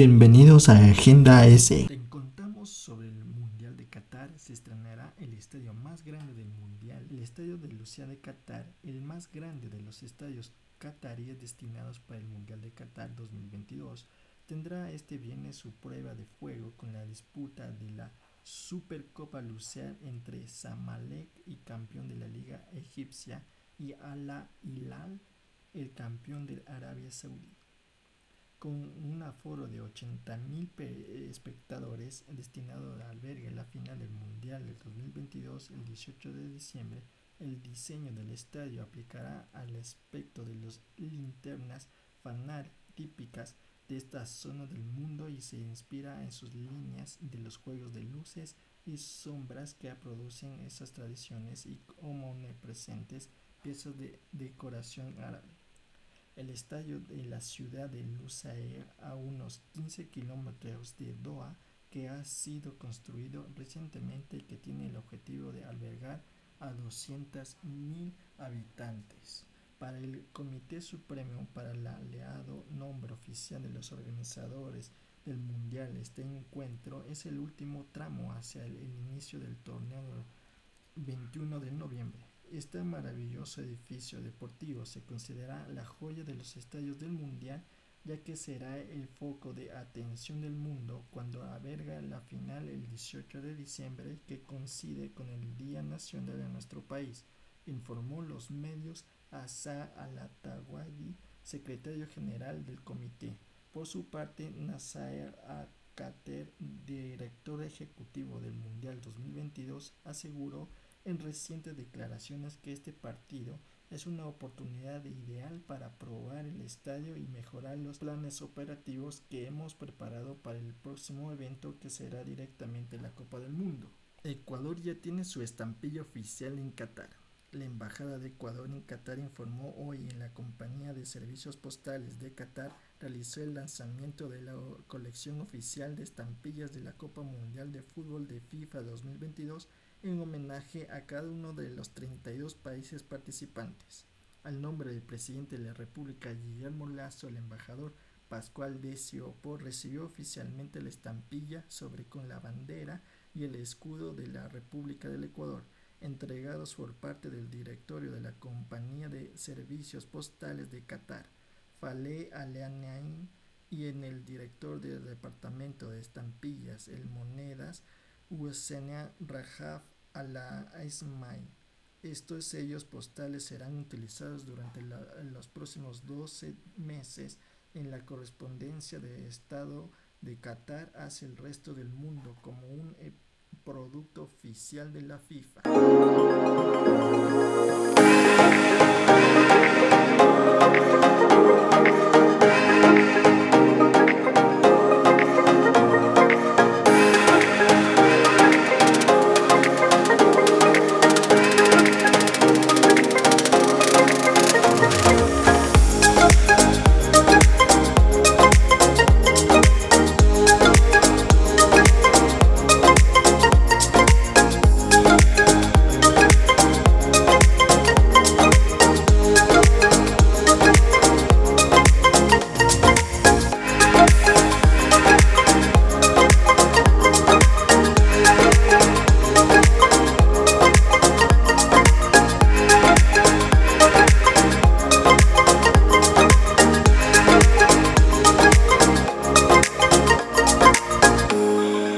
Bienvenidos a Agenda S. Te contamos sobre el Mundial de Qatar. Se estrenará el estadio más grande del Mundial, el estadio de Lucia de Qatar, el más grande de los estadios qataríes destinados para el Mundial de Qatar 2022. Tendrá este viernes su prueba de fuego con la disputa de la Supercopa Lucia entre Zamalek y campeón de la Liga Egipcia y Al Hilal, el campeón de Arabia Saudí con un aforo de 80.000 espectadores destinado a albergue la final del Mundial del 2022 el 18 de diciembre, el diseño del estadio aplicará al aspecto de las linternas fanal típicas de esta zona del mundo y se inspira en sus líneas de los juegos de luces y sombras que producen esas tradiciones y omnipresentes piezas de decoración árabe. El estadio de la ciudad de Lusail, a unos 15 kilómetros de Doha, que ha sido construido recientemente y que tiene el objetivo de albergar a 200.000 habitantes. Para el Comité Supremo para el aliado nombre oficial de los organizadores del Mundial, este encuentro es el último tramo hacia el inicio del torneo 21 de noviembre. Este maravilloso edificio deportivo se considera la joya de los estadios del Mundial, ya que será el foco de atención del mundo cuando alberga la final el 18 de diciembre, que coincide con el Día Nacional de nuestro país, informó los medios Asa Alatawadi, secretario general del comité. Por su parte, Nasser Akater, director ejecutivo del Mundial 2022, aseguró en recientes declaraciones que este partido es una oportunidad ideal para probar el estadio y mejorar los planes operativos que hemos preparado para el próximo evento que será directamente la Copa del Mundo. Ecuador ya tiene su estampilla oficial en Qatar. La Embajada de Ecuador en Qatar informó hoy en la compañía de servicios postales de Qatar realizó el lanzamiento de la colección oficial de estampillas de la Copa Mundial de Fútbol de FIFA 2022 en homenaje a cada uno de los 32 países participantes. Al nombre del presidente de la República Guillermo Lazo, el embajador Pascual Decio por recibió oficialmente la estampilla sobre con la bandera y el escudo de la República del Ecuador, entregados por parte del directorio de la Compañía de Servicios Postales de Qatar, Fale Aleanain, y en el director del Departamento de Estampillas, el Monedas, Usenia Rajaf Ala Ismail. Estos sellos postales serán utilizados durante los próximos 12 meses en la correspondencia de Estado de Qatar hacia el resto del mundo como un producto oficial de la FIFA.